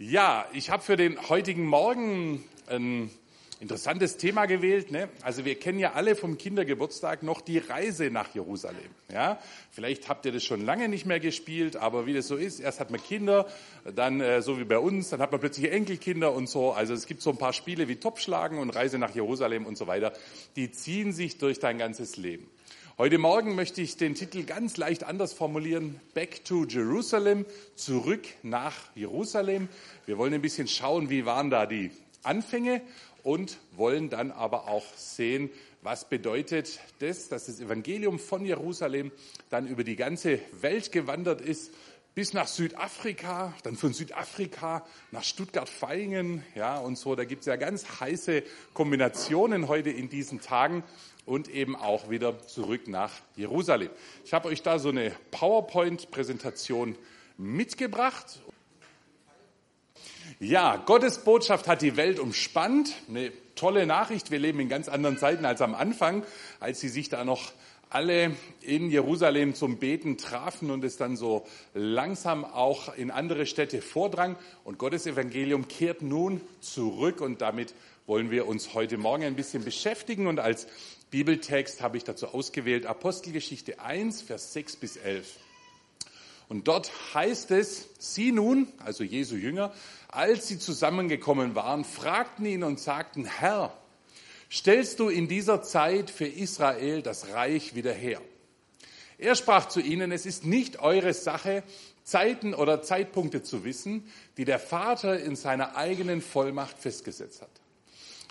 Ja, ich habe für den heutigen Morgen ein interessantes Thema gewählt. Ne? Also wir kennen ja alle vom Kindergeburtstag noch die Reise nach Jerusalem. Ja? Vielleicht habt ihr das schon lange nicht mehr gespielt, aber wie das so ist, erst hat man Kinder, dann äh, so wie bei uns, dann hat man plötzlich Enkelkinder und so. Also es gibt so ein paar Spiele wie Topschlagen und Reise nach Jerusalem und so weiter. Die ziehen sich durch dein ganzes Leben. Heute Morgen möchte ich den Titel ganz leicht anders formulieren. Back to Jerusalem, zurück nach Jerusalem. Wir wollen ein bisschen schauen, wie waren da die Anfänge und wollen dann aber auch sehen, was bedeutet das, dass das Evangelium von Jerusalem dann über die ganze Welt gewandert ist, bis nach Südafrika, dann von Südafrika nach Stuttgart-Vaihingen, ja, und so. Da gibt es ja ganz heiße Kombinationen heute in diesen Tagen und eben auch wieder zurück nach Jerusalem. Ich habe euch da so eine PowerPoint-Präsentation mitgebracht. Ja, Gottes Botschaft hat die Welt umspannt. Eine tolle Nachricht. Wir leben in ganz anderen Zeiten als am Anfang, als sie sich da noch alle in Jerusalem zum Beten trafen und es dann so langsam auch in andere Städte vordrang. Und Gottes Evangelium kehrt nun zurück und damit wollen wir uns heute Morgen ein bisschen beschäftigen. Und als Bibeltext habe ich dazu ausgewählt Apostelgeschichte 1, Vers 6 bis 11. Und dort heißt es, sie nun, also Jesu Jünger, als sie zusammengekommen waren, fragten ihn und sagten, Herr, stellst du in dieser Zeit für Israel das Reich wieder her? Er sprach zu ihnen, es ist nicht eure Sache, Zeiten oder Zeitpunkte zu wissen, die der Vater in seiner eigenen Vollmacht festgesetzt hat.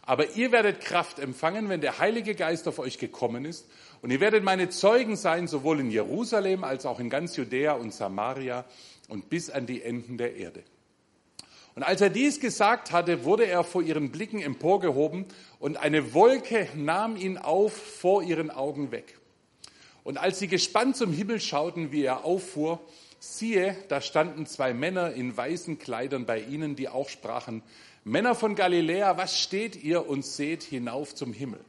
Aber ihr werdet Kraft empfangen, wenn der Heilige Geist auf euch gekommen ist. Und ihr werdet meine Zeugen sein, sowohl in Jerusalem als auch in ganz Judäa und Samaria und bis an die Enden der Erde. Und als er dies gesagt hatte, wurde er vor ihren Blicken emporgehoben und eine Wolke nahm ihn auf vor ihren Augen weg. Und als sie gespannt zum Himmel schauten, wie er auffuhr, siehe, da standen zwei Männer in weißen Kleidern bei ihnen, die auch sprachen, Männer von Galiläa, was steht ihr und seht hinauf zum Himmel?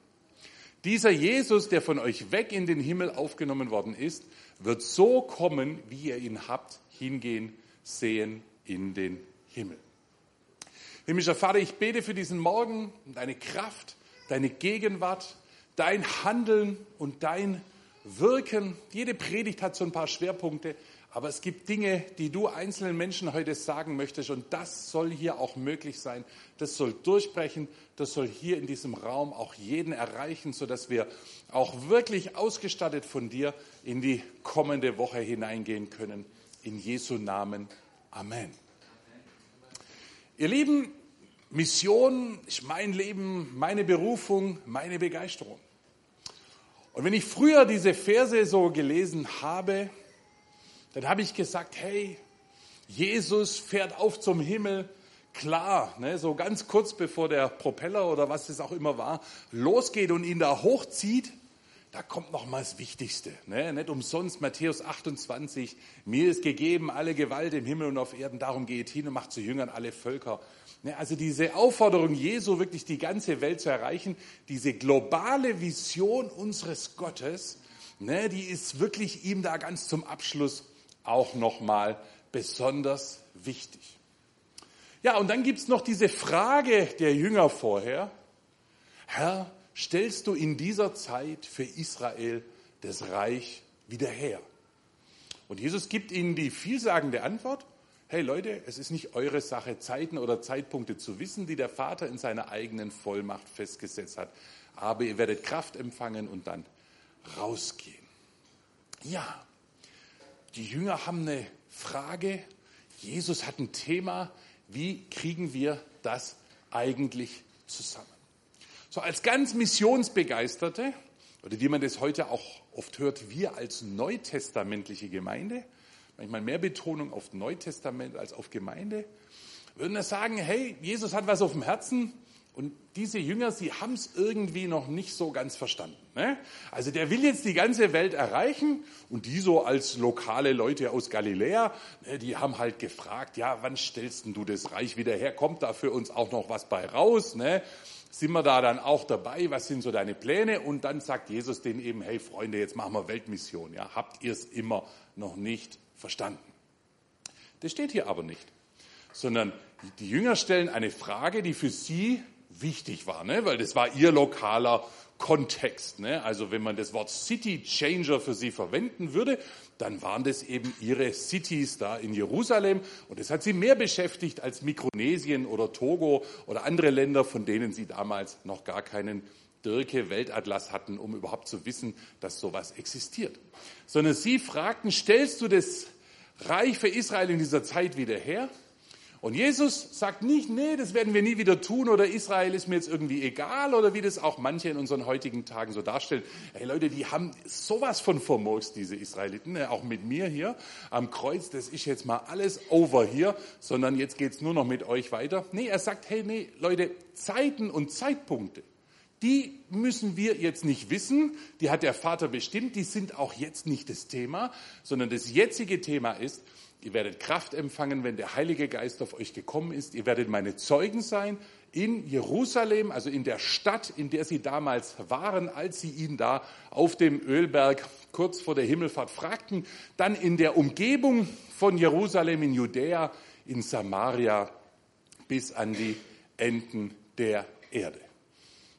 Dieser Jesus, der von euch weg in den Himmel aufgenommen worden ist, wird so kommen, wie ihr ihn habt, hingehen, sehen in den Himmel. Himmlischer Vater, ich bete für diesen Morgen deine Kraft, deine Gegenwart, dein Handeln und dein Wirken. Jede Predigt hat so ein paar Schwerpunkte. Aber es gibt Dinge, die du einzelnen Menschen heute sagen möchtest und das soll hier auch möglich sein. Das soll durchbrechen, das soll hier in diesem Raum auch jeden erreichen, sodass wir auch wirklich ausgestattet von dir in die kommende Woche hineingehen können. In Jesu Namen. Amen. Ihr Lieben, Mission ist mein Leben, meine Berufung, meine Begeisterung. Und wenn ich früher diese Verse so gelesen habe, dann habe ich gesagt, hey, Jesus fährt auf zum Himmel. Klar, ne, so ganz kurz bevor der Propeller oder was es auch immer war, losgeht und ihn da hochzieht, da kommt noch mal das Wichtigste. Ne? Nicht umsonst Matthäus 28, mir ist gegeben alle Gewalt im Himmel und auf Erden, darum geht hin und macht zu Jüngern alle Völker. Ne? Also diese Aufforderung Jesu, wirklich die ganze Welt zu erreichen, diese globale Vision unseres Gottes, ne, die ist wirklich ihm da ganz zum Abschluss auch nochmal besonders wichtig. Ja, und dann gibt es noch diese Frage der Jünger vorher. Herr, stellst du in dieser Zeit für Israel das Reich wieder her? Und Jesus gibt ihnen die vielsagende Antwort, hey Leute, es ist nicht eure Sache, Zeiten oder Zeitpunkte zu wissen, die der Vater in seiner eigenen Vollmacht festgesetzt hat. Aber ihr werdet Kraft empfangen und dann rausgehen. Ja, die Jünger haben eine Frage, Jesus hat ein Thema, wie kriegen wir das eigentlich zusammen? So als ganz Missionsbegeisterte, oder wie man das heute auch oft hört, wir als neutestamentliche Gemeinde, manchmal mehr Betonung auf Neutestament als auf Gemeinde, würden wir sagen, hey, Jesus hat was auf dem Herzen, und diese Jünger, sie haben es irgendwie noch nicht so ganz verstanden. Ne? Also der will jetzt die ganze Welt erreichen und die so als lokale Leute aus Galiläa, ne, die haben halt gefragt, ja, wann stellst du das Reich wieder her? Kommt da für uns auch noch was bei raus? Ne? Sind wir da dann auch dabei? Was sind so deine Pläne? Und dann sagt Jesus denen eben, hey Freunde, jetzt machen wir Weltmission. Ja, habt ihr es immer noch nicht verstanden? Das steht hier aber nicht, sondern die Jünger stellen eine Frage, die für sie wichtig war, ne? weil das war ihr lokaler Kontext. Ne? Also wenn man das Wort City Changer für sie verwenden würde, dann waren das eben ihre Cities da in Jerusalem. Und das hat sie mehr beschäftigt als Mikronesien oder Togo oder andere Länder, von denen sie damals noch gar keinen Dirke Weltatlas hatten, um überhaupt zu wissen, dass sowas existiert. Sondern sie fragten, stellst du das Reich für Israel in dieser Zeit wieder her? Und Jesus sagt nicht, nee, das werden wir nie wieder tun oder Israel ist mir jetzt irgendwie egal oder wie das auch manche in unseren heutigen Tagen so darstellen. Hey Leute, die haben sowas von vermurkst, diese Israeliten, ne? auch mit mir hier am Kreuz, das ist jetzt mal alles over hier, sondern jetzt geht's nur noch mit euch weiter. Nee, er sagt, hey, nee, Leute, Zeiten und Zeitpunkte, die müssen wir jetzt nicht wissen, die hat der Vater bestimmt, die sind auch jetzt nicht das Thema, sondern das jetzige Thema ist, Ihr werdet Kraft empfangen, wenn der Heilige Geist auf euch gekommen ist. Ihr werdet meine Zeugen sein in Jerusalem, also in der Stadt, in der sie damals waren, als sie ihn da auf dem Ölberg kurz vor der Himmelfahrt fragten. Dann in der Umgebung von Jerusalem, in Judäa, in Samaria bis an die Enden der Erde.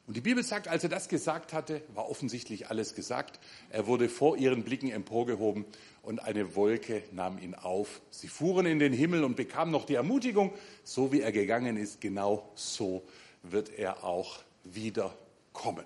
Und die Bibel sagt, als er das gesagt hatte, war offensichtlich alles gesagt. Er wurde vor ihren Blicken emporgehoben und eine Wolke nahm ihn auf. Sie fuhren in den Himmel und bekamen noch die Ermutigung, so wie er gegangen ist, genau so wird er auch wiederkommen.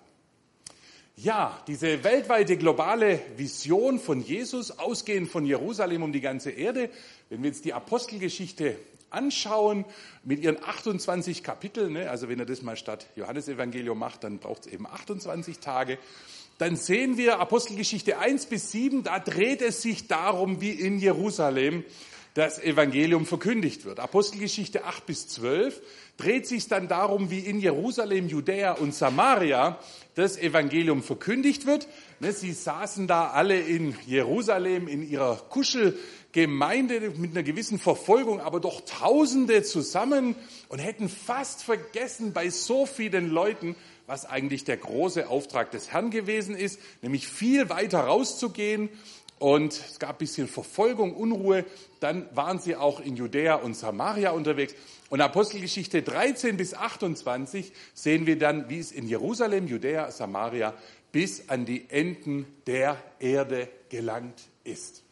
Ja, diese weltweite globale Vision von Jesus, ausgehend von Jerusalem um die ganze Erde, wenn wir jetzt die Apostelgeschichte anschauen mit ihren 28 Kapiteln, ne, also wenn ihr das mal statt Johannesevangelium macht, dann braucht es eben 28 Tage, dann sehen wir Apostelgeschichte 1 bis 7, da dreht es sich darum, wie in Jerusalem das Evangelium verkündigt wird. Apostelgeschichte 8 bis 12 dreht sich dann darum, wie in Jerusalem, Judäa und Samaria das Evangelium verkündigt wird. Ne, sie saßen da alle in Jerusalem in ihrer Kuschelgemeinde mit einer gewissen Verfolgung, aber doch Tausende zusammen und hätten fast vergessen bei so vielen Leuten, was eigentlich der große Auftrag des Herrn gewesen ist, nämlich viel weiter rauszugehen. Und es gab ein bisschen Verfolgung, Unruhe. Dann waren sie auch in Judäa und Samaria unterwegs. Und Apostelgeschichte 13 bis 28 sehen wir dann, wie es in Jerusalem, Judäa, Samaria bis an die Enden der Erde gelangt ist.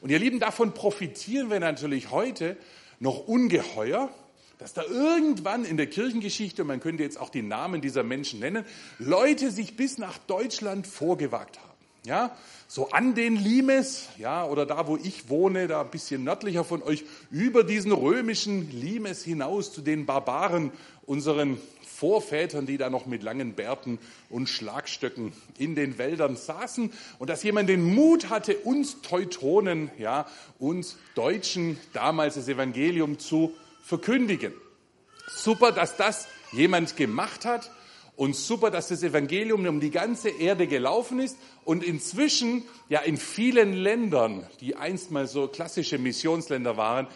Und ihr Lieben, davon profitieren wir natürlich heute noch ungeheuer, dass da irgendwann in der Kirchengeschichte, man könnte jetzt auch die Namen dieser Menschen nennen, Leute sich bis nach Deutschland vorgewagt haben. Ja, so an den Limes, ja, oder da, wo ich wohne, da ein bisschen nördlicher von euch, über diesen römischen Limes hinaus zu den Barbaren, unseren Vorvätern, die da noch mit langen Bärten und Schlagstöcken in den Wäldern saßen. Und dass jemand den Mut hatte, uns Teutonen, ja, uns Deutschen damals das Evangelium zu verkündigen. Super, dass das jemand gemacht hat. Und super, dass das Evangelium um die ganze Erde gelaufen ist. Und inzwischen ja in vielen Ländern, die einst mal so klassische Missionsländer waren,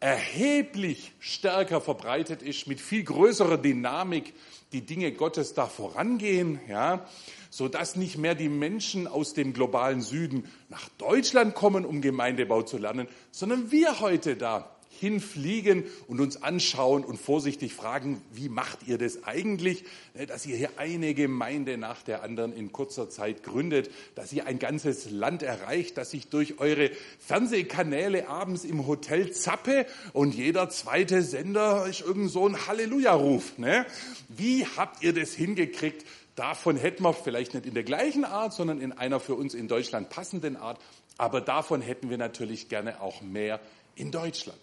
erheblich stärker verbreitet ist, mit viel größerer Dynamik die Dinge Gottes da vorangehen, ja, so dass nicht mehr die Menschen aus dem globalen Süden nach Deutschland kommen, um Gemeindebau zu lernen, sondern wir heute da hinfliegen und uns anschauen und vorsichtig fragen, wie macht ihr das eigentlich, ne, dass ihr hier eine Gemeinde nach der anderen in kurzer Zeit gründet, dass ihr ein ganzes Land erreicht, dass ich durch eure Fernsehkanäle abends im Hotel zappe und jeder zweite Sender ist irgend so ein Halleluja-Ruf. Ne? Wie habt ihr das hingekriegt? Davon hätten wir vielleicht nicht in der gleichen Art, sondern in einer für uns in Deutschland passenden Art. Aber davon hätten wir natürlich gerne auch mehr in Deutschland.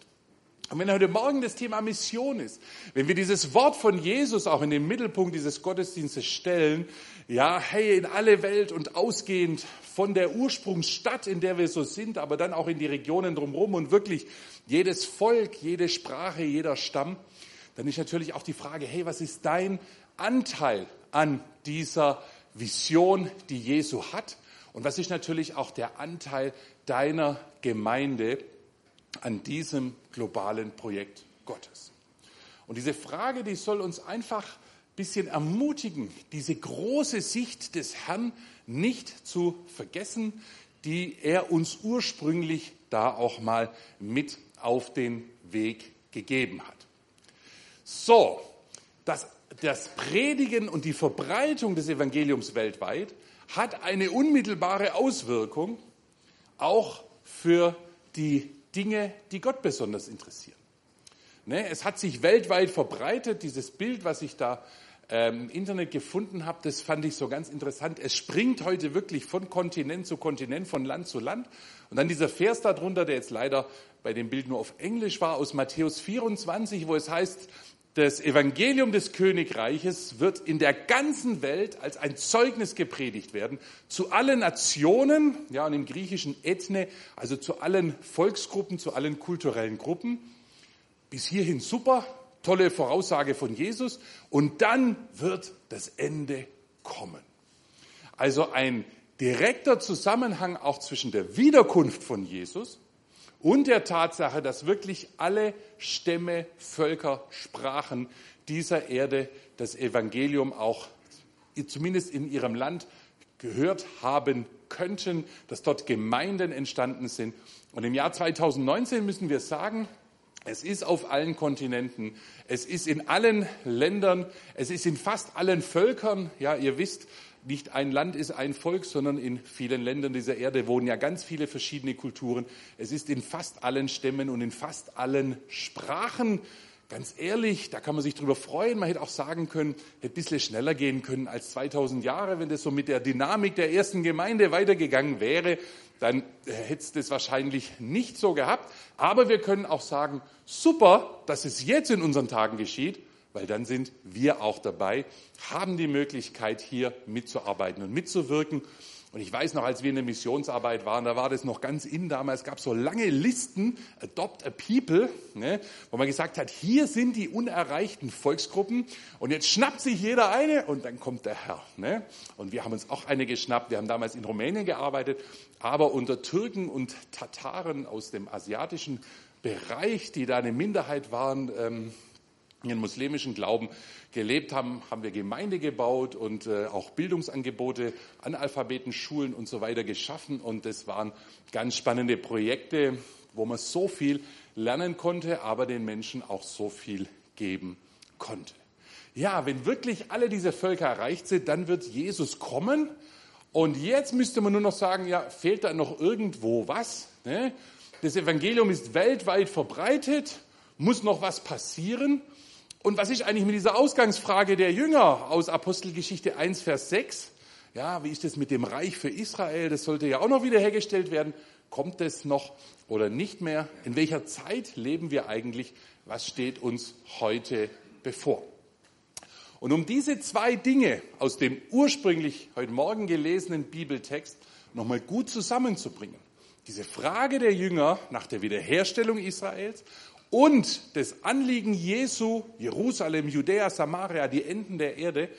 Und wenn heute Morgen das Thema Mission ist, wenn wir dieses Wort von Jesus auch in den Mittelpunkt dieses Gottesdienstes stellen, ja, hey, in alle Welt und ausgehend von der Ursprungsstadt, in der wir so sind, aber dann auch in die Regionen drumherum und wirklich jedes Volk, jede Sprache, jeder Stamm, dann ist natürlich auch die Frage, hey, was ist dein Anteil an dieser Vision, die Jesu hat? Und was ist natürlich auch der Anteil deiner Gemeinde an diesem globalen Projekt Gottes. Und diese Frage, die soll uns einfach ein bisschen ermutigen, diese große Sicht des Herrn nicht zu vergessen, die er uns ursprünglich da auch mal mit auf den Weg gegeben hat. So, das, das Predigen und die Verbreitung des Evangeliums weltweit hat eine unmittelbare Auswirkung auch für die Dinge, die Gott besonders interessieren. Ne, es hat sich weltweit verbreitet, dieses Bild, was ich da ähm, im Internet gefunden habe, das fand ich so ganz interessant. Es springt heute wirklich von Kontinent zu Kontinent, von Land zu Land. Und dann dieser Vers darunter, der jetzt leider bei dem Bild nur auf Englisch war, aus Matthäus 24, wo es heißt, das Evangelium des Königreiches wird in der ganzen Welt als ein Zeugnis gepredigt werden, zu allen Nationen, ja, und im griechischen Ethne, also zu allen Volksgruppen, zu allen kulturellen Gruppen. Bis hierhin super, tolle Voraussage von Jesus. Und dann wird das Ende kommen. Also ein direkter Zusammenhang auch zwischen der Wiederkunft von Jesus und der Tatsache, dass wirklich alle Stämme, Völker, Sprachen dieser Erde das Evangelium auch zumindest in ihrem Land gehört haben könnten, dass dort Gemeinden entstanden sind. Und im Jahr 2019 müssen wir sagen, es ist auf allen Kontinenten, es ist in allen Ländern, es ist in fast allen Völkern. Ja, ihr wisst, nicht ein Land ist ein Volk, sondern in vielen Ländern dieser Erde wohnen ja ganz viele verschiedene Kulturen. Es ist in fast allen Stämmen und in fast allen Sprachen. Ganz ehrlich, da kann man sich drüber freuen. Man hätte auch sagen können, hätte ein bisschen schneller gehen können als 2000 Jahre, wenn das so mit der Dynamik der ersten Gemeinde weitergegangen wäre. Dann hätte es das wahrscheinlich nicht so gehabt. Aber wir können auch sagen, super, dass es jetzt in unseren Tagen geschieht weil dann sind wir auch dabei, haben die Möglichkeit, hier mitzuarbeiten und mitzuwirken. Und ich weiß noch, als wir in der Missionsarbeit waren, da war das noch ganz in damals, gab so lange Listen, Adopt a People, ne, wo man gesagt hat, hier sind die unerreichten Volksgruppen und jetzt schnappt sich jeder eine und dann kommt der Herr. Ne. Und wir haben uns auch eine geschnappt, wir haben damals in Rumänien gearbeitet, aber unter Türken und Tataren aus dem asiatischen Bereich, die da eine Minderheit waren, ähm, ihren muslimischen Glauben gelebt haben, haben wir Gemeinde gebaut und äh, auch Bildungsangebote, Analphabetenschulen und so weiter geschaffen. Und das waren ganz spannende Projekte, wo man so viel lernen konnte, aber den Menschen auch so viel geben konnte. Ja, wenn wirklich alle diese Völker erreicht sind, dann wird Jesus kommen. Und jetzt müsste man nur noch sagen, ja, fehlt da noch irgendwo was? Ne? Das Evangelium ist weltweit verbreitet, muss noch was passieren. Und was ist eigentlich mit dieser Ausgangsfrage der Jünger aus Apostelgeschichte 1, Vers 6? Ja, wie ist es mit dem Reich für Israel? Das sollte ja auch noch wiederhergestellt werden. Kommt es noch oder nicht mehr? In welcher Zeit leben wir eigentlich? Was steht uns heute bevor? Und um diese zwei Dinge aus dem ursprünglich heute Morgen gelesenen Bibeltext nochmal gut zusammenzubringen, diese Frage der Jünger nach der Wiederherstellung Israels und das Anliegen Jesu, Jerusalem, Judäa, Samaria, die Enden der Erde,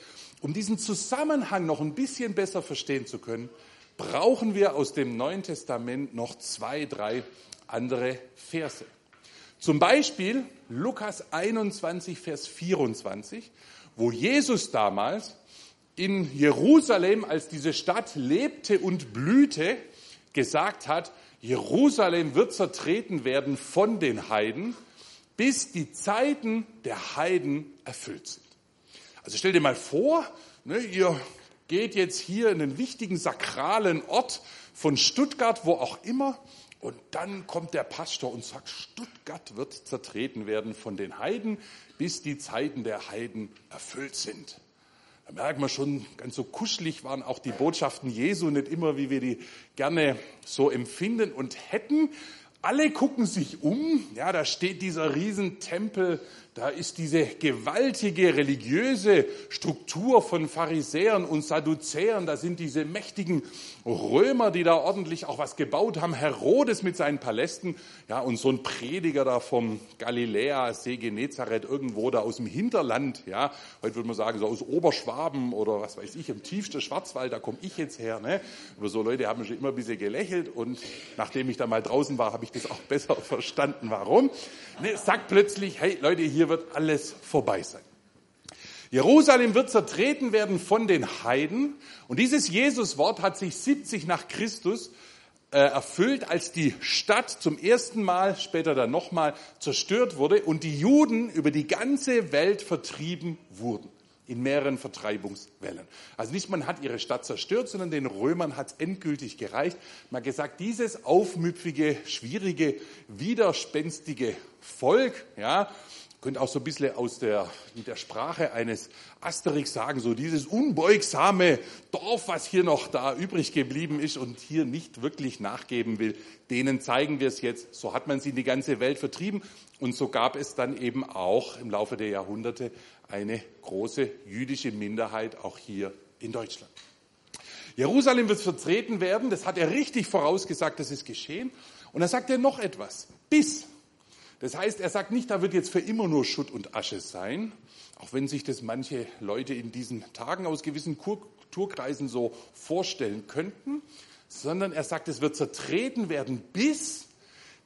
um diesen Zusammenhang noch ein bisschen besser verstehen zu können, brauchen wir aus dem Neuen Testament noch zwei, drei andere Verse. Zum Beispiel Lukas 21, Vers 24, wo Jesus damals in Jerusalem, als diese Stadt lebte und blühte, gesagt hat, Jerusalem wird zertreten werden von den Heiden, bis die Zeiten der Heiden erfüllt sind. Also stell dir mal vor, ne, ihr geht jetzt hier in einen wichtigen sakralen Ort von Stuttgart, wo auch immer, und dann kommt der Pastor und sagt, Stuttgart wird zertreten werden von den Heiden, bis die Zeiten der Heiden erfüllt sind. Da merkt man schon, ganz so kuschelig waren auch die Botschaften Jesu nicht immer, wie wir die gerne so empfinden und hätten. Alle gucken sich um, ja, da steht dieser Riesentempel da ist diese gewaltige religiöse Struktur von Pharisäern und Sadduzäern. Da sind diese mächtigen Römer, die da ordentlich auch was gebaut haben. Herodes mit seinen Palästen. Ja, und so ein Prediger da vom Galiläa, See Genezareth, irgendwo da aus dem Hinterland. Ja, heute würde man sagen, so aus Oberschwaben oder was weiß ich, im tiefsten Schwarzwald, da komme ich jetzt her. Ne? Über so Leute haben schon immer ein bisschen gelächelt und nachdem ich da mal draußen war, habe ich das auch besser verstanden. Warum? Ne, sagt plötzlich, hey Leute, hier hier wird alles vorbei sein. Jerusalem wird zertreten werden von den Heiden. Und dieses Jesuswort hat sich 70 nach Christus äh, erfüllt, als die Stadt zum ersten Mal, später dann nochmal zerstört wurde und die Juden über die ganze Welt vertrieben wurden in mehreren Vertreibungswellen. Also nicht man hat ihre Stadt zerstört, sondern den Römern hat es endgültig gereicht. Man hat gesagt, dieses aufmüpfige, schwierige, widerspenstige Volk, ja, könnte auch so ein bisschen aus der, mit der Sprache eines Asterix sagen, so dieses unbeugsame Dorf, was hier noch da übrig geblieben ist und hier nicht wirklich nachgeben will, denen zeigen wir es jetzt. So hat man sie in die ganze Welt vertrieben und so gab es dann eben auch im Laufe der Jahrhunderte eine große jüdische Minderheit auch hier in Deutschland. Jerusalem wird vertreten werden, das hat er richtig vorausgesagt, das ist geschehen. Und dann sagt er noch etwas, bis. Das heißt, er sagt nicht, da wird jetzt für immer nur Schutt und Asche sein, auch wenn sich das manche Leute in diesen Tagen aus gewissen Kulturkreisen so vorstellen könnten, sondern er sagt, es wird zertreten werden, bis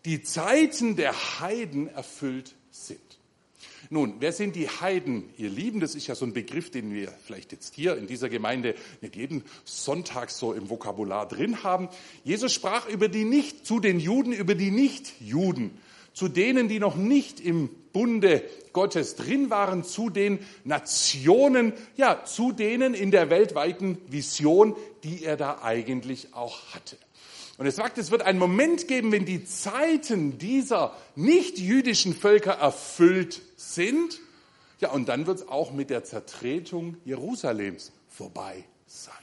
die Zeiten der Heiden erfüllt sind. Nun, wer sind die Heiden, ihr Lieben? Das ist ja so ein Begriff, den wir vielleicht jetzt hier in dieser Gemeinde nicht jeden Sonntag so im Vokabular drin haben. Jesus sprach über die nicht, zu den Juden, über die Nicht-Juden, zu denen, die noch nicht im Bunde Gottes drin waren, zu den Nationen, ja, zu denen in der weltweiten Vision, die er da eigentlich auch hatte. Und es sagt, es wird einen Moment geben, wenn die Zeiten dieser nicht-jüdischen Völker erfüllt sind. Ja, und dann wird es auch mit der Zertretung Jerusalems vorbei sein.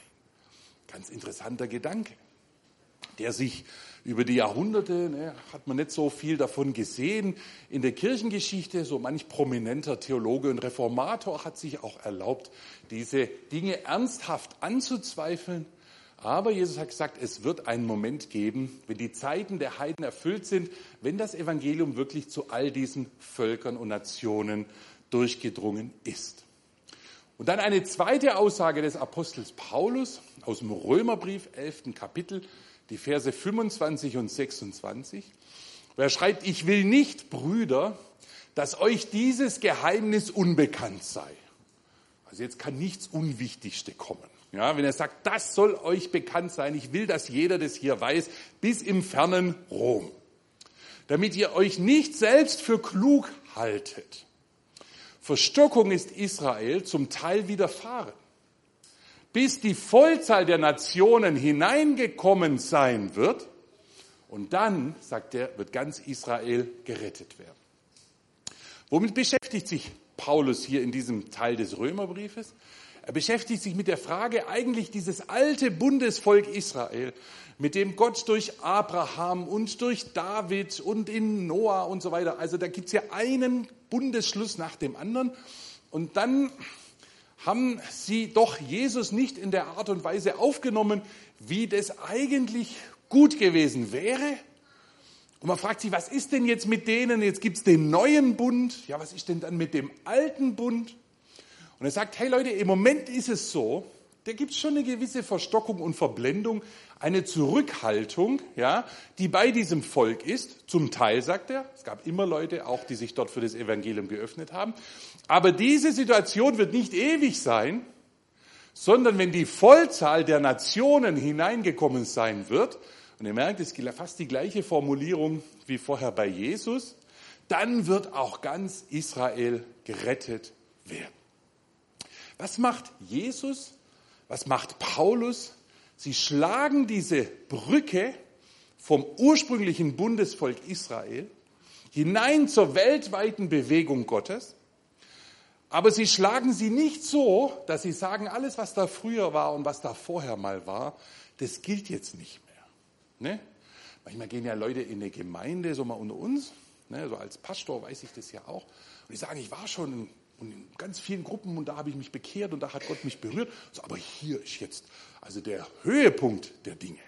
Ganz interessanter Gedanke, der sich über die Jahrhunderte ne, hat man nicht so viel davon gesehen. In der Kirchengeschichte, so manch prominenter Theologe und Reformator hat sich auch erlaubt, diese Dinge ernsthaft anzuzweifeln aber Jesus hat gesagt, es wird einen Moment geben, wenn die Zeiten der Heiden erfüllt sind, wenn das Evangelium wirklich zu all diesen Völkern und Nationen durchgedrungen ist. Und dann eine zweite Aussage des Apostels Paulus aus dem Römerbrief, 11. Kapitel, die Verse 25 und 26, wo er schreibt, ich will nicht, Brüder, dass euch dieses Geheimnis unbekannt sei. Also jetzt kann nichts Unwichtigste kommen. Ja, wenn er sagt, das soll euch bekannt sein, ich will, dass jeder das hier weiß, bis im fernen Rom, damit ihr euch nicht selbst für klug haltet. Verstockung ist Israel zum Teil widerfahren, bis die Vollzahl der Nationen hineingekommen sein wird. Und dann, sagt er, wird ganz Israel gerettet werden. Womit beschäftigt sich Paulus hier in diesem Teil des Römerbriefes? Er beschäftigt sich mit der Frage eigentlich dieses alte Bundesvolk Israel, mit dem Gott durch Abraham und durch David und in Noah und so weiter, also da gibt es ja einen Bundesschluss nach dem anderen. Und dann haben sie doch Jesus nicht in der Art und Weise aufgenommen, wie das eigentlich gut gewesen wäre. Und man fragt sich, was ist denn jetzt mit denen? Jetzt gibt es den neuen Bund. Ja, was ist denn dann mit dem alten Bund? Und er sagt, hey Leute, im Moment ist es so, da gibt es schon eine gewisse Verstockung und Verblendung, eine Zurückhaltung, ja, die bei diesem Volk ist. Zum Teil, sagt er, es gab immer Leute auch, die sich dort für das Evangelium geöffnet haben. Aber diese Situation wird nicht ewig sein, sondern wenn die Vollzahl der Nationen hineingekommen sein wird, und ihr merkt, es ist fast die gleiche Formulierung wie vorher bei Jesus, dann wird auch ganz Israel gerettet werden. Was macht Jesus? Was macht Paulus? Sie schlagen diese Brücke vom ursprünglichen Bundesvolk Israel hinein zur weltweiten Bewegung Gottes. Aber sie schlagen sie nicht so, dass sie sagen, alles, was da früher war und was da vorher mal war, das gilt jetzt nicht mehr. Ne? Manchmal gehen ja Leute in eine Gemeinde, so mal unter uns, ne? so als Pastor weiß ich das ja auch, und die sagen, ich war schon und in ganz vielen Gruppen und da habe ich mich bekehrt und da hat Gott mich berührt. So, aber hier ist jetzt also der Höhepunkt der Dinge.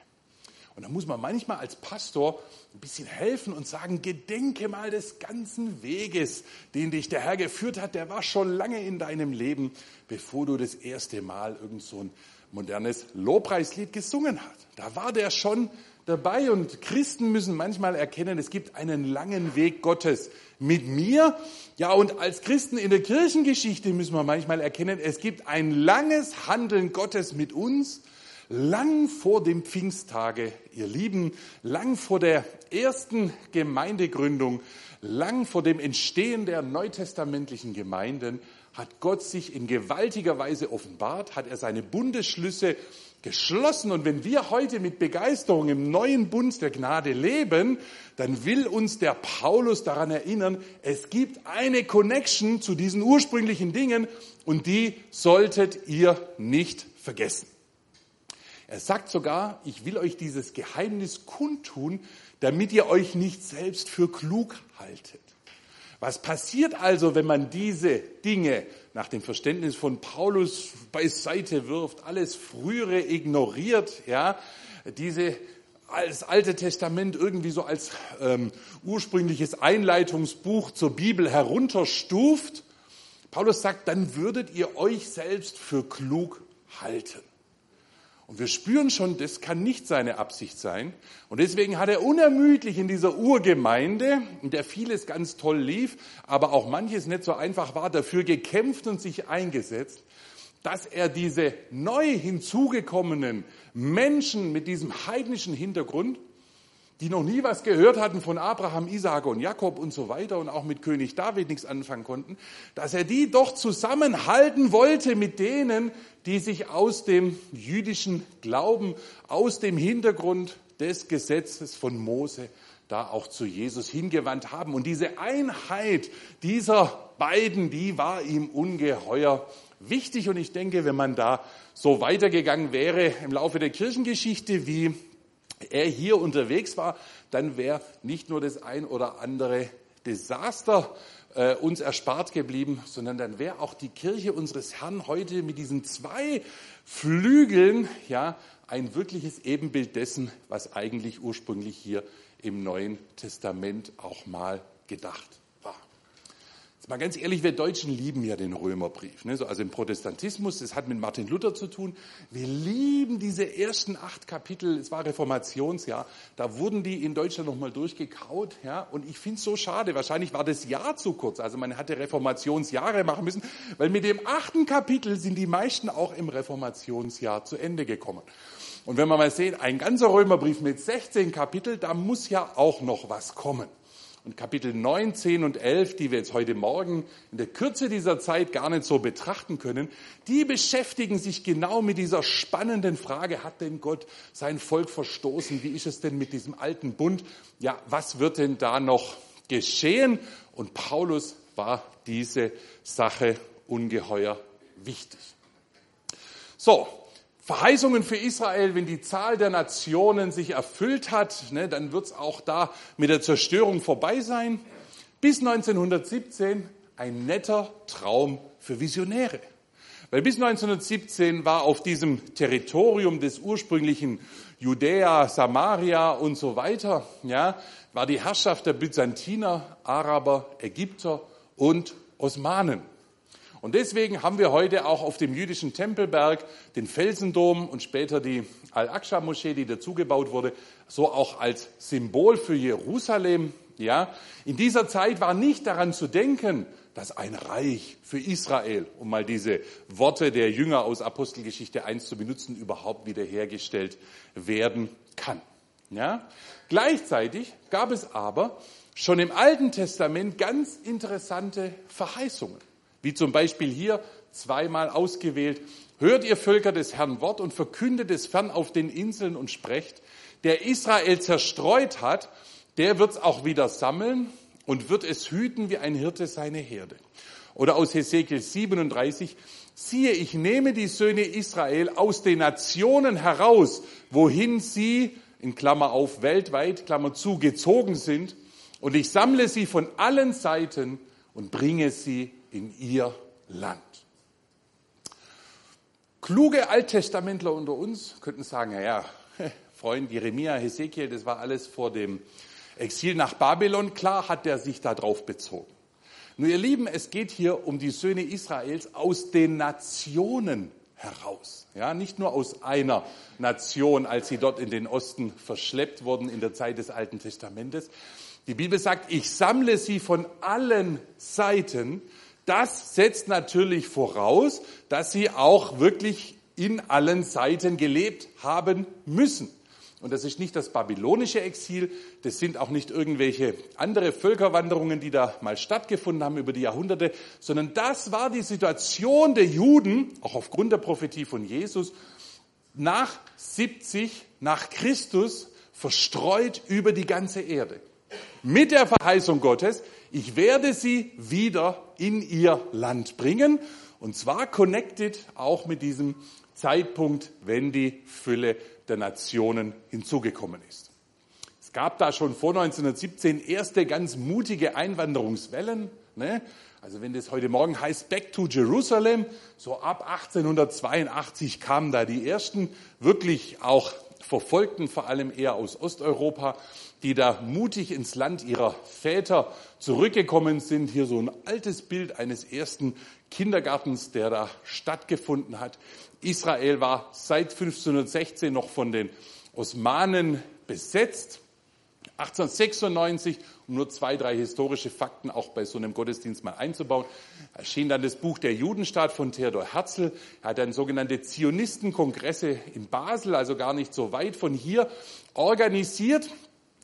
Und da muss man manchmal als Pastor ein bisschen helfen und sagen, gedenke mal des ganzen Weges, den dich der Herr geführt hat. Der war schon lange in deinem Leben, bevor du das erste Mal irgend so ein modernes Lobpreislied gesungen hast. Da war der schon dabei und Christen müssen manchmal erkennen, es gibt einen langen Weg Gottes mit mir. Ja, und als Christen in der Kirchengeschichte müssen wir manchmal erkennen, es gibt ein langes Handeln Gottes mit uns, lang vor dem Pfingsttage, ihr Lieben, lang vor der ersten Gemeindegründung, lang vor dem Entstehen der neutestamentlichen Gemeinden, hat Gott sich in gewaltiger Weise offenbart, hat er seine Bundesschlüsse geschlossen. Und wenn wir heute mit Begeisterung im neuen Bund der Gnade leben, dann will uns der Paulus daran erinnern, es gibt eine Connection zu diesen ursprünglichen Dingen und die solltet ihr nicht vergessen. Er sagt sogar, ich will euch dieses Geheimnis kundtun, damit ihr euch nicht selbst für klug haltet. Was passiert also, wenn man diese Dinge nach dem Verständnis von Paulus beiseite wirft, alles Frühere ignoriert, ja, diese als Alte Testament irgendwie so als ähm, ursprüngliches Einleitungsbuch zur Bibel herunterstuft. Paulus sagt, dann würdet ihr euch selbst für klug halten. Und wir spüren schon, das kann nicht seine Absicht sein. Und deswegen hat er unermüdlich in dieser Urgemeinde, in der vieles ganz toll lief, aber auch manches nicht so einfach war, dafür gekämpft und sich eingesetzt, dass er diese neu hinzugekommenen Menschen mit diesem heidnischen Hintergrund, die noch nie was gehört hatten von Abraham, Isaak und Jakob und so weiter und auch mit König David nichts anfangen konnten, dass er die doch zusammenhalten wollte mit denen, die sich aus dem jüdischen Glauben, aus dem Hintergrund des Gesetzes von Mose da auch zu Jesus hingewandt haben. Und diese Einheit dieser beiden, die war ihm ungeheuer wichtig. Und ich denke, wenn man da so weitergegangen wäre im Laufe der Kirchengeschichte, wie er hier unterwegs war, dann wäre nicht nur das ein oder andere Desaster äh, uns erspart geblieben, sondern dann wäre auch die Kirche unseres Herrn heute mit diesen zwei Flügeln ja ein wirkliches Ebenbild dessen, was eigentlich ursprünglich hier im Neuen Testament auch mal gedacht Mal ganz ehrlich, wir Deutschen lieben ja den Römerbrief. Ne? Also im Protestantismus, das hat mit Martin Luther zu tun. Wir lieben diese ersten acht Kapitel. Es war Reformationsjahr. Da wurden die in Deutschland nochmal durchgekaut. Ja? Und ich finde es so schade. Wahrscheinlich war das Jahr zu kurz. Also man hatte Reformationsjahre machen müssen. Weil mit dem achten Kapitel sind die meisten auch im Reformationsjahr zu Ende gekommen. Und wenn man mal sieht, ein ganzer Römerbrief mit 16 Kapitel, da muss ja auch noch was kommen. Und Kapitel 9, 10 und 11, die wir jetzt heute Morgen in der Kürze dieser Zeit gar nicht so betrachten können, die beschäftigen sich genau mit dieser spannenden Frage, hat denn Gott sein Volk verstoßen? Wie ist es denn mit diesem alten Bund? Ja, was wird denn da noch geschehen? Und Paulus war diese Sache ungeheuer wichtig. So, Verheißungen für Israel, wenn die Zahl der Nationen sich erfüllt hat, ne, dann wird es auch da mit der Zerstörung vorbei sein. Bis 1917 ein netter Traum für Visionäre. Weil bis 1917 war auf diesem Territorium des ursprünglichen Judäa, Samaria und so weiter, ja, war die Herrschaft der Byzantiner, Araber, Ägypter und Osmanen. Und deswegen haben wir heute auch auf dem jüdischen Tempelberg den Felsendom und später die Al-Aqsa-Moschee, die dazugebaut wurde, so auch als Symbol für Jerusalem. Ja, in dieser Zeit war nicht daran zu denken, dass ein Reich für Israel, um mal diese Worte der Jünger aus Apostelgeschichte 1 zu benutzen, überhaupt wiederhergestellt werden kann. Ja? Gleichzeitig gab es aber schon im Alten Testament ganz interessante Verheißungen. Wie zum Beispiel hier zweimal ausgewählt. Hört ihr Völker des Herrn Wort und verkündet es fern auf den Inseln und sprecht, der Israel zerstreut hat, der wird es auch wieder sammeln und wird es hüten wie ein Hirte seine Herde. Oder aus Hesekiel 37, siehe, ich nehme die Söhne Israel aus den Nationen heraus, wohin sie, in Klammer auf, weltweit, Klammer zu, gezogen sind, und ich sammle sie von allen Seiten und bringe sie in ihr Land. Kluge Alttestamentler unter uns könnten sagen, ja, ja, Freund Jeremia, Hesekiel, das war alles vor dem Exil nach Babylon. Klar hat er sich darauf bezogen. Nur ihr Lieben, es geht hier um die Söhne Israels aus den Nationen heraus. Ja, nicht nur aus einer Nation, als sie dort in den Osten verschleppt wurden in der Zeit des Alten Testamentes. Die Bibel sagt, ich sammle sie von allen Seiten das setzt natürlich voraus, dass sie auch wirklich in allen Seiten gelebt haben müssen. Und das ist nicht das babylonische Exil, das sind auch nicht irgendwelche andere Völkerwanderungen, die da mal stattgefunden haben über die Jahrhunderte, sondern das war die Situation der Juden, auch aufgrund der Prophetie von Jesus, nach 70 nach Christus verstreut über die ganze Erde. Mit der Verheißung Gottes, ich werde sie wieder in ihr Land bringen. Und zwar connected auch mit diesem Zeitpunkt, wenn die Fülle der Nationen hinzugekommen ist. Es gab da schon vor 1917 erste ganz mutige Einwanderungswellen. Ne? Also wenn das heute Morgen heißt Back to Jerusalem, so ab 1882 kamen da die ersten wirklich auch Verfolgten, vor allem eher aus Osteuropa, die da mutig ins Land ihrer Väter zurückgekommen sind. Hier so ein altes Bild eines ersten Kindergartens, der da stattgefunden hat. Israel war seit 1516 noch von den Osmanen besetzt. 1896, um nur zwei, drei historische Fakten auch bei so einem Gottesdienst mal einzubauen, erschien dann das Buch Der Judenstaat von Theodor Herzl. Er hat dann sogenannte Zionistenkongresse in Basel, also gar nicht so weit von hier, organisiert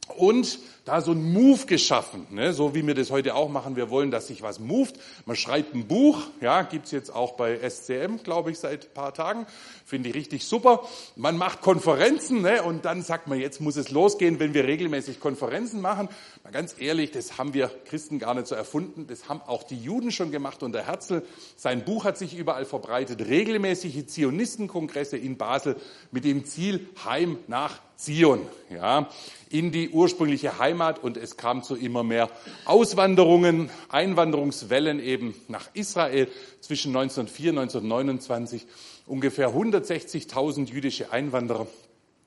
und da so ein Move geschaffen, ne? so wie wir das heute auch machen. Wir wollen, dass sich was moved. Man schreibt ein Buch, ja, gibt's jetzt auch bei SCM, glaube ich, seit paar Tagen. Finde ich richtig super. Man macht Konferenzen ne? und dann sagt man, jetzt muss es losgehen, wenn wir regelmäßig Konferenzen machen. Mal ganz ehrlich, das haben wir Christen gar nicht so erfunden. Das haben auch die Juden schon gemacht unter Herzl. Sein Buch hat sich überall verbreitet. Regelmäßige Zionistenkongresse in Basel mit dem Ziel Heim nach Zion, ja, in die ursprüngliche Heimat und es kam zu immer mehr Auswanderungen, Einwanderungswellen eben nach Israel zwischen 1904 und 1929. Ungefähr 160.000 jüdische Einwanderer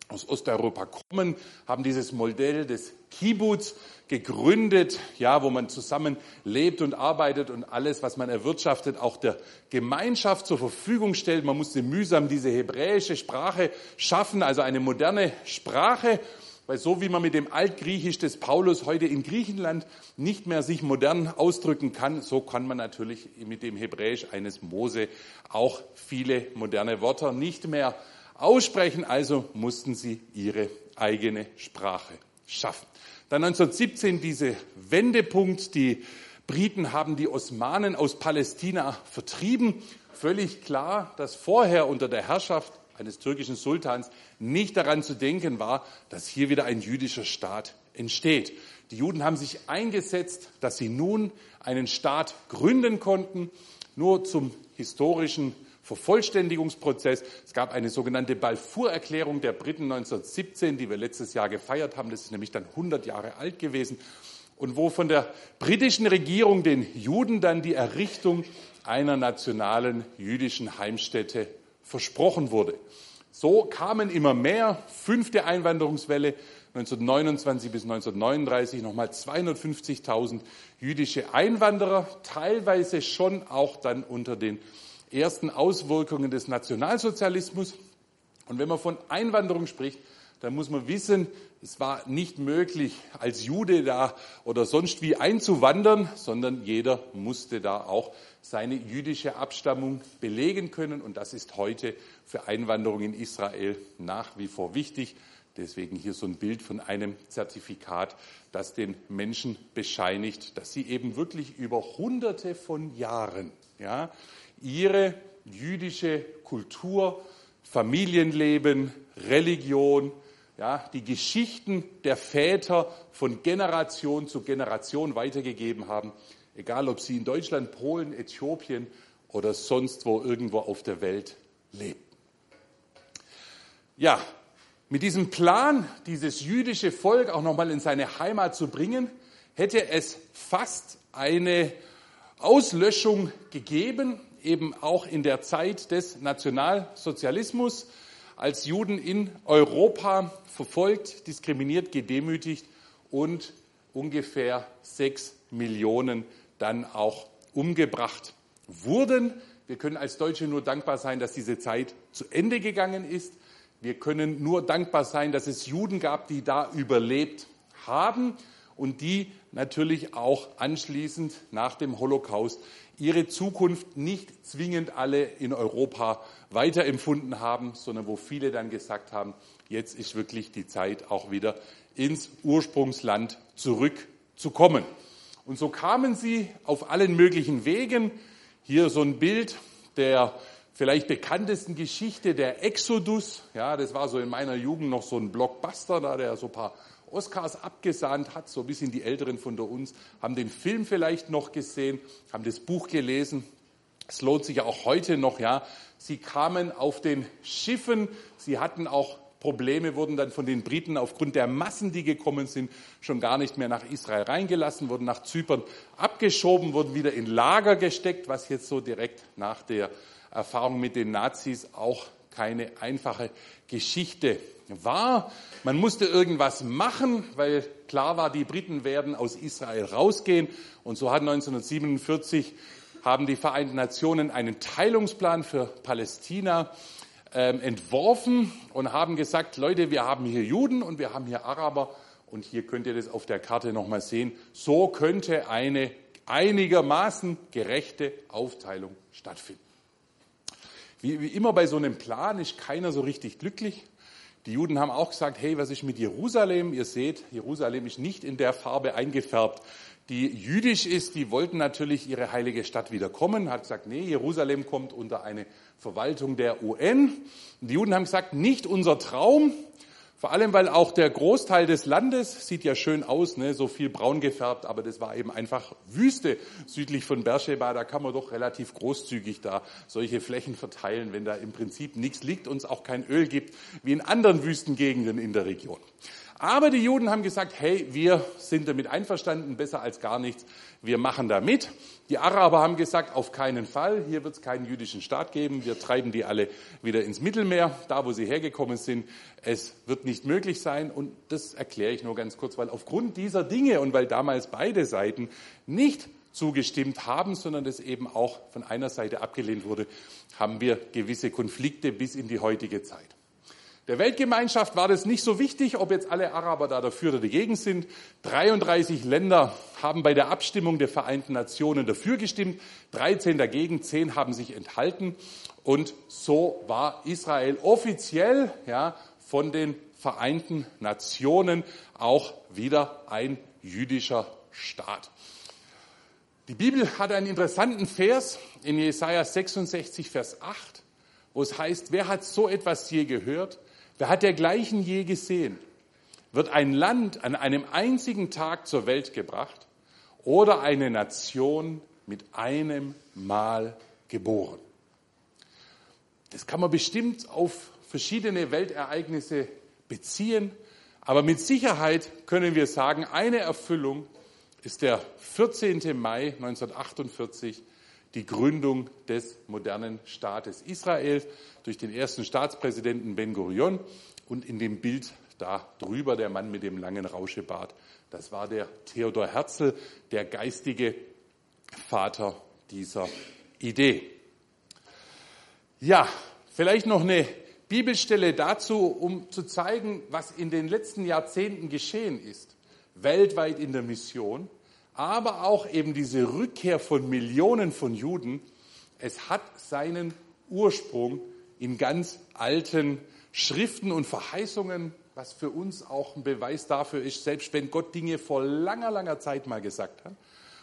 aus Osteuropa kommen, haben dieses Modell des Kibbutz gegründet, ja, wo man zusammen lebt und arbeitet und alles, was man erwirtschaftet, auch der Gemeinschaft zur Verfügung stellt. Man musste mühsam diese hebräische Sprache schaffen, also eine moderne Sprache, weil so wie man mit dem Altgriechisch des Paulus heute in Griechenland nicht mehr sich modern ausdrücken kann, so kann man natürlich mit dem Hebräisch eines Mose auch viele moderne Wörter nicht mehr aussprechen, also mussten sie ihre eigene Sprache schaffen. Dann 1917 diese Wendepunkt, die Briten haben die Osmanen aus Palästina vertrieben. Völlig klar, dass vorher unter der Herrschaft eines türkischen Sultans nicht daran zu denken war, dass hier wieder ein jüdischer Staat entsteht. Die Juden haben sich eingesetzt, dass sie nun einen Staat gründen konnten, nur zum historischen Vervollständigungsprozess. Es gab eine sogenannte Balfour-Erklärung der Briten 1917, die wir letztes Jahr gefeiert haben. Das ist nämlich dann 100 Jahre alt gewesen. Und wo von der britischen Regierung den Juden dann die Errichtung einer nationalen jüdischen Heimstätte versprochen wurde. So kamen immer mehr, fünfte Einwanderungswelle, 1929 bis 1939 nochmal 250.000 jüdische Einwanderer, teilweise schon auch dann unter den ersten Auswirkungen des Nationalsozialismus. Und wenn man von Einwanderung spricht, dann muss man wissen, es war nicht möglich, als Jude da oder sonst wie einzuwandern, sondern jeder musste da auch seine jüdische Abstammung belegen können. Und das ist heute für Einwanderung in Israel nach wie vor wichtig. Deswegen hier so ein Bild von einem Zertifikat, das den Menschen bescheinigt, dass sie eben wirklich über Hunderte von Jahren ja, ihre jüdische Kultur, Familienleben, Religion, ja, die Geschichten der Väter von Generation zu Generation weitergegeben haben, egal ob sie in Deutschland, Polen, Äthiopien oder sonst wo irgendwo auf der Welt leben. Ja, mit diesem Plan, dieses jüdische Volk auch nochmal in seine Heimat zu bringen, hätte es fast eine Auslöschung gegeben eben auch in der Zeit des Nationalsozialismus, als Juden in Europa verfolgt, diskriminiert, gedemütigt und ungefähr sechs Millionen dann auch umgebracht wurden. Wir können als Deutsche nur dankbar sein, dass diese Zeit zu Ende gegangen ist. Wir können nur dankbar sein, dass es Juden gab, die da überlebt haben und die natürlich auch anschließend nach dem Holocaust ihre Zukunft nicht zwingend alle in Europa weiterempfunden haben, sondern wo viele dann gesagt haben, jetzt ist wirklich die Zeit, auch wieder ins Ursprungsland zurückzukommen. Und so kamen sie auf allen möglichen Wegen. Hier so ein Bild der vielleicht bekanntesten Geschichte, der Exodus. Ja, das war so in meiner Jugend noch so ein Blockbuster, da der so ein paar Oscars abgesahnt hat, so ein bisschen die Älteren von uns, haben den Film vielleicht noch gesehen, haben das Buch gelesen. Es lohnt sich ja auch heute noch, ja. Sie kamen auf den Schiffen, sie hatten auch Probleme, wurden dann von den Briten aufgrund der Massen, die gekommen sind, schon gar nicht mehr nach Israel reingelassen, wurden nach Zypern abgeschoben, wurden wieder in Lager gesteckt, was jetzt so direkt nach der Erfahrung mit den Nazis auch keine einfache Geschichte war. Man musste irgendwas machen, weil klar war, die Briten werden aus Israel rausgehen. Und so hat 1947 haben die Vereinten Nationen einen Teilungsplan für Palästina ähm, entworfen und haben gesagt, Leute, wir haben hier Juden und wir haben hier Araber und hier könnt ihr das auf der Karte nochmal sehen. So könnte eine einigermaßen gerechte Aufteilung stattfinden. Wie, wie immer bei so einem Plan ist keiner so richtig glücklich. Die Juden haben auch gesagt, hey, was ist mit Jerusalem? Ihr seht, Jerusalem ist nicht in der Farbe eingefärbt, die jüdisch ist. Die wollten natürlich ihre heilige Stadt wieder kommen, hat gesagt, nee, Jerusalem kommt unter eine Verwaltung der UN. Und die Juden haben gesagt, nicht unser Traum, vor allem, weil auch der Großteil des Landes sieht ja schön aus, ne, so viel braun gefärbt, aber das war eben einfach Wüste südlich von Beersheba. Da kann man doch relativ großzügig da solche Flächen verteilen, wenn da im Prinzip nichts liegt und es auch kein Öl gibt, wie in anderen Wüstengegenden in der Region. Aber die Juden haben gesagt, hey, wir sind damit einverstanden, besser als gar nichts, wir machen da mit. Die Araber haben gesagt, auf keinen Fall, hier wird es keinen jüdischen Staat geben, wir treiben die alle wieder ins Mittelmeer, da wo sie hergekommen sind. Es wird nicht möglich sein und das erkläre ich nur ganz kurz, weil aufgrund dieser Dinge und weil damals beide Seiten nicht zugestimmt haben, sondern das eben auch von einer Seite abgelehnt wurde, haben wir gewisse Konflikte bis in die heutige Zeit. Der Weltgemeinschaft war das nicht so wichtig, ob jetzt alle Araber da dafür oder dagegen sind. 33 Länder haben bei der Abstimmung der Vereinten Nationen dafür gestimmt, 13 dagegen, 10 haben sich enthalten. Und so war Israel offiziell ja, von den Vereinten Nationen auch wieder ein jüdischer Staat. Die Bibel hat einen interessanten Vers in Jesaja 66, Vers 8, wo es heißt, wer hat so etwas je gehört? Wer hat dergleichen je gesehen? Wird ein Land an einem einzigen Tag zur Welt gebracht oder eine Nation mit einem Mal geboren? Das kann man bestimmt auf verschiedene Weltereignisse beziehen, aber mit Sicherheit können wir sagen, eine Erfüllung ist der 14. Mai 1948 die Gründung des modernen Staates Israel durch den ersten Staatspräsidenten Ben Gurion und in dem Bild da drüber der Mann mit dem langen Rauschebart. Das war der Theodor Herzl, der geistige Vater dieser Idee. Ja, vielleicht noch eine Bibelstelle dazu, um zu zeigen, was in den letzten Jahrzehnten geschehen ist, weltweit in der Mission aber auch eben diese Rückkehr von Millionen von Juden, es hat seinen Ursprung in ganz alten Schriften und Verheißungen, was für uns auch ein Beweis dafür ist, selbst wenn Gott Dinge vor langer, langer Zeit mal gesagt hat,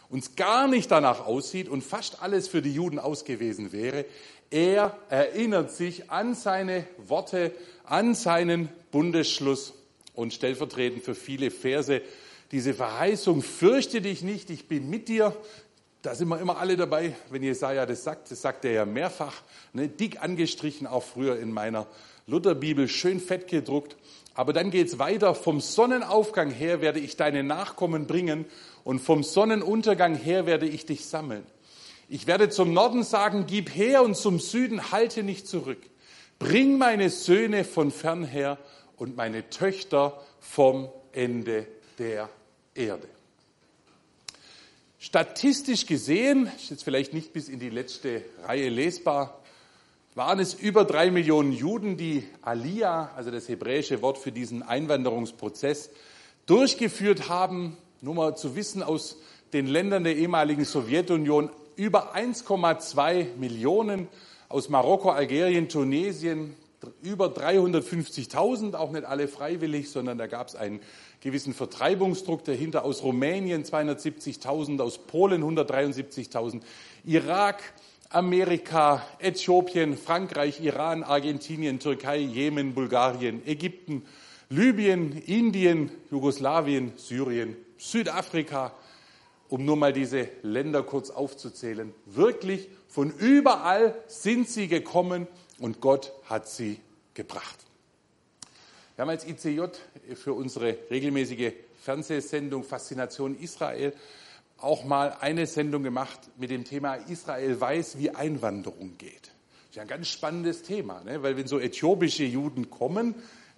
uns gar nicht danach aussieht und fast alles für die Juden ausgewesen wäre, er erinnert sich an seine Worte, an seinen Bundesschluss und stellvertretend für viele Verse diese Verheißung, fürchte dich nicht, ich bin mit dir, da sind wir immer alle dabei, wenn Jesaja das sagt. Das sagt er ja mehrfach, ne, dick angestrichen, auch früher in meiner Lutherbibel, schön fett gedruckt. Aber dann geht's weiter. Vom Sonnenaufgang her werde ich deine Nachkommen bringen und vom Sonnenuntergang her werde ich dich sammeln. Ich werde zum Norden sagen, gib her und zum Süden halte nicht zurück. Bring meine Söhne von fern her und meine Töchter vom Ende der Erde. Statistisch gesehen, ist jetzt vielleicht nicht bis in die letzte Reihe lesbar, waren es über drei Millionen Juden, die Aliyah, also das hebräische Wort für diesen Einwanderungsprozess, durchgeführt haben. Nur mal zu wissen, aus den Ländern der ehemaligen Sowjetunion über 1,2 Millionen, aus Marokko, Algerien, Tunesien über 350.000, auch nicht alle freiwillig, sondern da gab es einen gewissen Vertreibungsdruck dahinter, aus Rumänien 270.000, aus Polen 173.000, Irak, Amerika, Äthiopien, Frankreich, Iran, Argentinien, Türkei, Jemen, Bulgarien, Ägypten, Libyen, Indien, Jugoslawien, Syrien, Südafrika, um nur mal diese Länder kurz aufzuzählen. Wirklich von überall sind sie gekommen und Gott hat sie gebracht. Wir haben als ICJ für unsere regelmäßige Fernsehsendung Faszination Israel auch mal eine Sendung gemacht mit dem Thema Israel weiß, wie Einwanderung geht. Das ist ja ein ganz spannendes Thema, ne? weil wenn so äthiopische Juden kommen,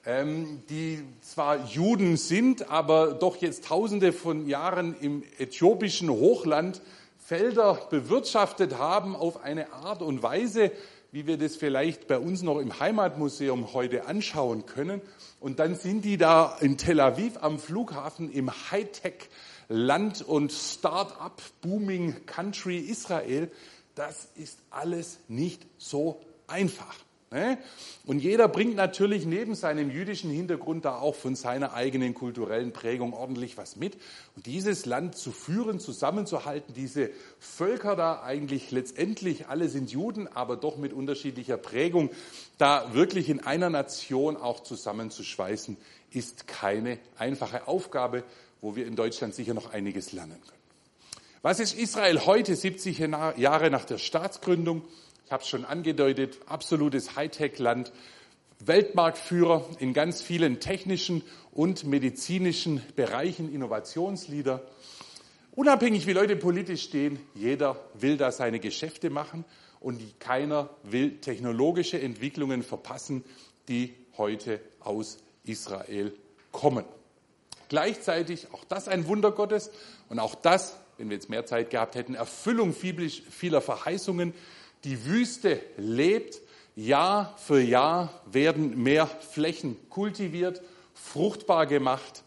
ähm, die zwar Juden sind, aber doch jetzt tausende von Jahren im äthiopischen Hochland Felder bewirtschaftet haben auf eine Art und Weise, wie wir das vielleicht bei uns noch im Heimatmuseum heute anschauen können. Und dann sind die da in Tel Aviv am Flughafen im Hightech Land und Start-up Booming Country Israel. Das ist alles nicht so einfach. Ne? Und jeder bringt natürlich neben seinem jüdischen Hintergrund da auch von seiner eigenen kulturellen Prägung ordentlich was mit. Und dieses Land zu führen, zusammenzuhalten, diese Völker da eigentlich letztendlich, alle sind Juden, aber doch mit unterschiedlicher Prägung, da wirklich in einer Nation auch zusammenzuschweißen, ist keine einfache Aufgabe, wo wir in Deutschland sicher noch einiges lernen können. Was ist Israel heute, 70 Jahre nach der Staatsgründung? Ich habe es schon angedeutet, absolutes Hightech-Land, Weltmarktführer in ganz vielen technischen und medizinischen Bereichen, Innovationsleader. Unabhängig wie Leute politisch stehen, jeder will da seine Geschäfte machen und keiner will technologische Entwicklungen verpassen, die heute aus Israel kommen. Gleichzeitig, auch das ein Wunder Gottes und auch das, wenn wir jetzt mehr Zeit gehabt hätten, Erfüllung vieler Verheißungen, die Wüste lebt. Jahr für Jahr werden mehr Flächen kultiviert, fruchtbar gemacht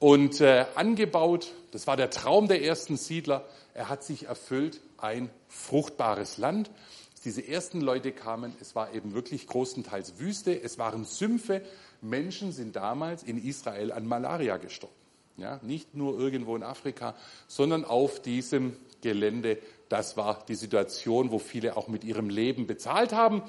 und äh, angebaut. Das war der Traum der ersten Siedler. Er hat sich erfüllt, ein fruchtbares Land. Als diese ersten Leute kamen, es war eben wirklich großenteils Wüste, es waren Sümpfe. Menschen sind damals in Israel an Malaria gestorben. Ja, nicht nur irgendwo in Afrika, sondern auf diesem Gelände das war die Situation, wo viele auch mit ihrem Leben bezahlt haben.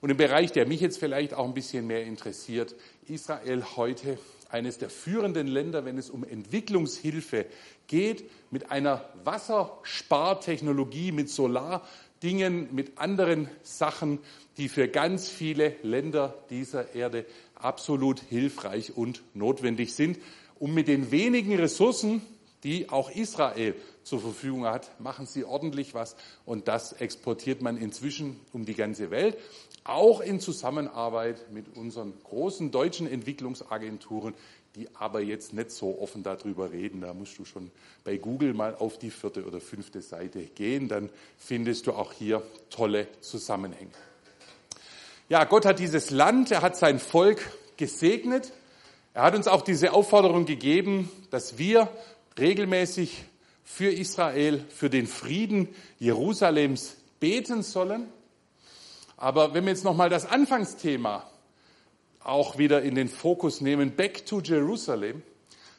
Und im Bereich, der mich jetzt vielleicht auch ein bisschen mehr interessiert, Israel heute eines der führenden Länder, wenn es um Entwicklungshilfe geht, mit einer Wasserspartechnologie, mit Solardingen, mit anderen Sachen, die für ganz viele Länder dieser Erde absolut hilfreich und notwendig sind, um mit den wenigen Ressourcen, die auch Israel zur Verfügung hat, machen sie ordentlich was und das exportiert man inzwischen um die ganze Welt, auch in Zusammenarbeit mit unseren großen deutschen Entwicklungsagenturen, die aber jetzt nicht so offen darüber reden. Da musst du schon bei Google mal auf die vierte oder fünfte Seite gehen, dann findest du auch hier tolle Zusammenhänge. Ja, Gott hat dieses Land, er hat sein Volk gesegnet. Er hat uns auch diese Aufforderung gegeben, dass wir regelmäßig für Israel, für den Frieden Jerusalems beten sollen. Aber wenn wir jetzt nochmal das Anfangsthema auch wieder in den Fokus nehmen, Back to Jerusalem,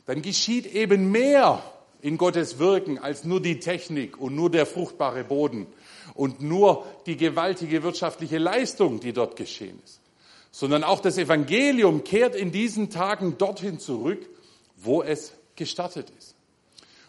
dann geschieht eben mehr in Gottes Wirken als nur die Technik und nur der fruchtbare Boden und nur die gewaltige wirtschaftliche Leistung, die dort geschehen ist, sondern auch das Evangelium kehrt in diesen Tagen dorthin zurück, wo es gestartet ist.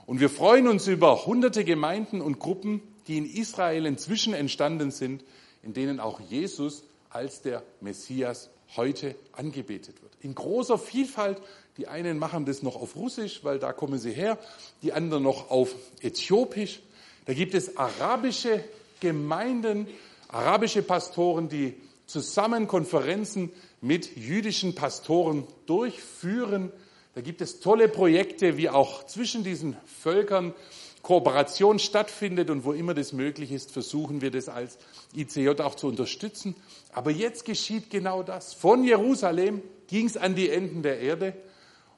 Und wir freuen uns über hunderte Gemeinden und Gruppen, die in Israel inzwischen entstanden sind, in denen auch Jesus als der Messias heute angebetet wird. In großer Vielfalt. Die einen machen das noch auf Russisch, weil da kommen sie her, die anderen noch auf Äthiopisch. Da gibt es arabische Gemeinden, arabische Pastoren, die zusammen Konferenzen mit jüdischen Pastoren durchführen da gibt es tolle Projekte, wie auch zwischen diesen Völkern Kooperation stattfindet und wo immer das möglich ist, versuchen wir das als ICJ auch zu unterstützen. Aber jetzt geschieht genau das. Von Jerusalem ging es an die Enden der Erde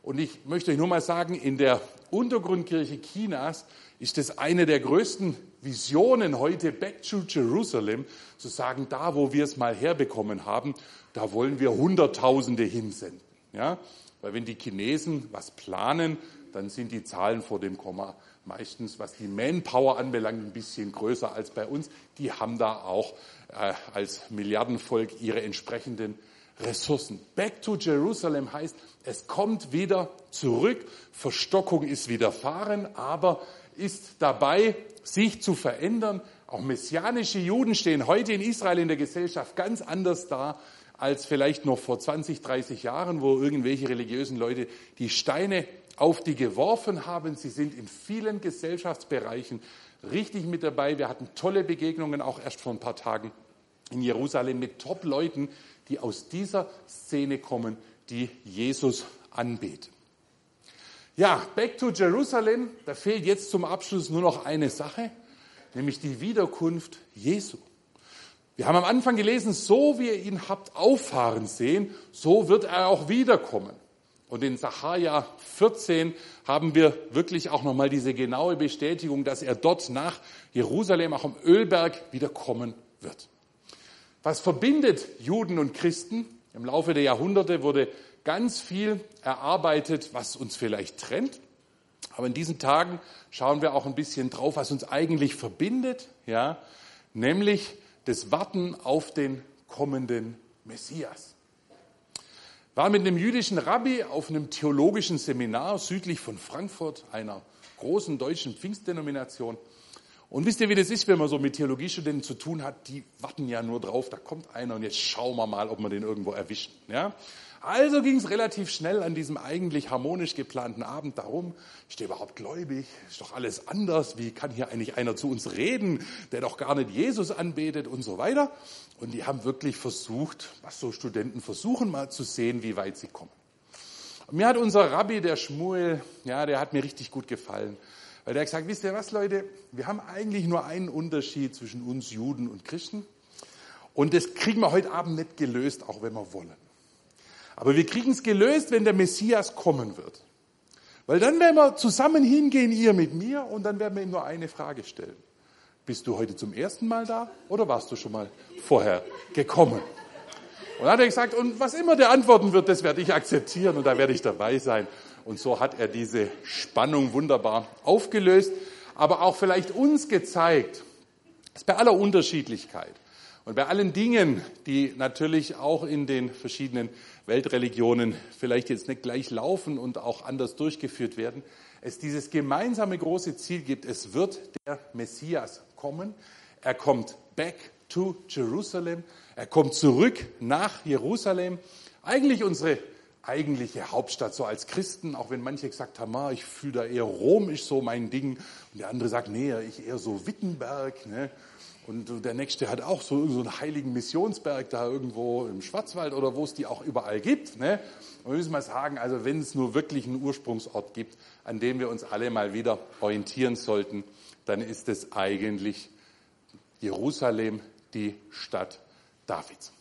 Und ich möchte euch nur mal sagen, in der Untergrundkirche Chinas ist es eine der größten Visionen heute, Back to Jerusalem, zu sagen, da wo wir es mal herbekommen haben, da wollen wir Hunderttausende hinsenden. Ja? Weil wenn die Chinesen was planen, dann sind die Zahlen vor dem Komma meistens, was die Manpower anbelangt, ein bisschen größer als bei uns. Die haben da auch äh, als Milliardenvolk ihre entsprechenden Ressourcen. Back to Jerusalem heißt, es kommt wieder zurück, Verstockung ist widerfahren, aber ist dabei, sich zu verändern. Auch messianische Juden stehen heute in Israel in der Gesellschaft ganz anders da als vielleicht noch vor 20, 30 Jahren, wo irgendwelche religiösen Leute die Steine auf die geworfen haben. Sie sind in vielen Gesellschaftsbereichen richtig mit dabei. Wir hatten tolle Begegnungen auch erst vor ein paar Tagen in Jerusalem mit Top-Leuten, die aus dieser Szene kommen, die Jesus anbeten. Ja, back to Jerusalem. Da fehlt jetzt zum Abschluss nur noch eine Sache, nämlich die Wiederkunft Jesu. Wir haben am Anfang gelesen, so wie ihr ihn habt auffahren sehen, so wird er auch wiederkommen. Und in Sacharja 14 haben wir wirklich auch nochmal diese genaue Bestätigung, dass er dort nach Jerusalem, auch am Ölberg, wiederkommen wird. Was verbindet Juden und Christen? Im Laufe der Jahrhunderte wurde ganz viel erarbeitet, was uns vielleicht trennt. Aber in diesen Tagen schauen wir auch ein bisschen drauf, was uns eigentlich verbindet, ja, nämlich das Warten auf den kommenden Messias. War mit einem jüdischen Rabbi auf einem theologischen Seminar südlich von Frankfurt, einer großen deutschen Pfingstdenomination. Und wisst ihr, wie das ist, wenn man so mit Theologiestudenten zu tun hat? Die warten ja nur drauf, da kommt einer und jetzt schauen wir mal, ob wir den irgendwo erwischen. Ja? Also ging es relativ schnell an diesem eigentlich harmonisch geplanten Abend darum, ist der überhaupt gläubig? Ist doch alles anders? Wie kann hier eigentlich einer zu uns reden, der doch gar nicht Jesus anbetet und so weiter? Und die haben wirklich versucht, was so Studenten versuchen, mal zu sehen, wie weit sie kommen. Und mir hat unser Rabbi, der Schmuel, ja, der hat mir richtig gut gefallen. Weil der hat gesagt, wisst ihr was, Leute, wir haben eigentlich nur einen Unterschied zwischen uns Juden und Christen. Und das kriegen wir heute Abend nicht gelöst, auch wenn wir wollen. Aber wir kriegen es gelöst, wenn der Messias kommen wird. Weil dann werden wir zusammen hingehen, ihr mit mir, und dann werden wir ihm nur eine Frage stellen. Bist du heute zum ersten Mal da oder warst du schon mal vorher gekommen? Und dann hat er gesagt, und was immer der antworten wird, das werde ich akzeptieren und da werde ich dabei sein. Und so hat er diese Spannung wunderbar aufgelöst, aber auch vielleicht uns gezeigt, dass bei aller Unterschiedlichkeit und bei allen Dingen, die natürlich auch in den verschiedenen Weltreligionen vielleicht jetzt nicht gleich laufen und auch anders durchgeführt werden, es dieses gemeinsame große Ziel gibt, es wird der Messias kommen. Er kommt back to Jerusalem. Er kommt zurück nach Jerusalem. Eigentlich unsere eigentliche Hauptstadt, so als Christen, auch wenn manche gesagt haben, ah, ich fühle da eher Rom ist so mein Ding. Und der andere sagt, nee, ich eher so Wittenberg. Ne? Und der nächste hat auch so, so einen heiligen Missionsberg da irgendwo im Schwarzwald oder wo es die auch überall gibt. Ne? Und wir müssen mal sagen, also wenn es nur wirklich einen Ursprungsort gibt, an dem wir uns alle mal wieder orientieren sollten, dann ist es eigentlich Jerusalem, die Stadt Davids.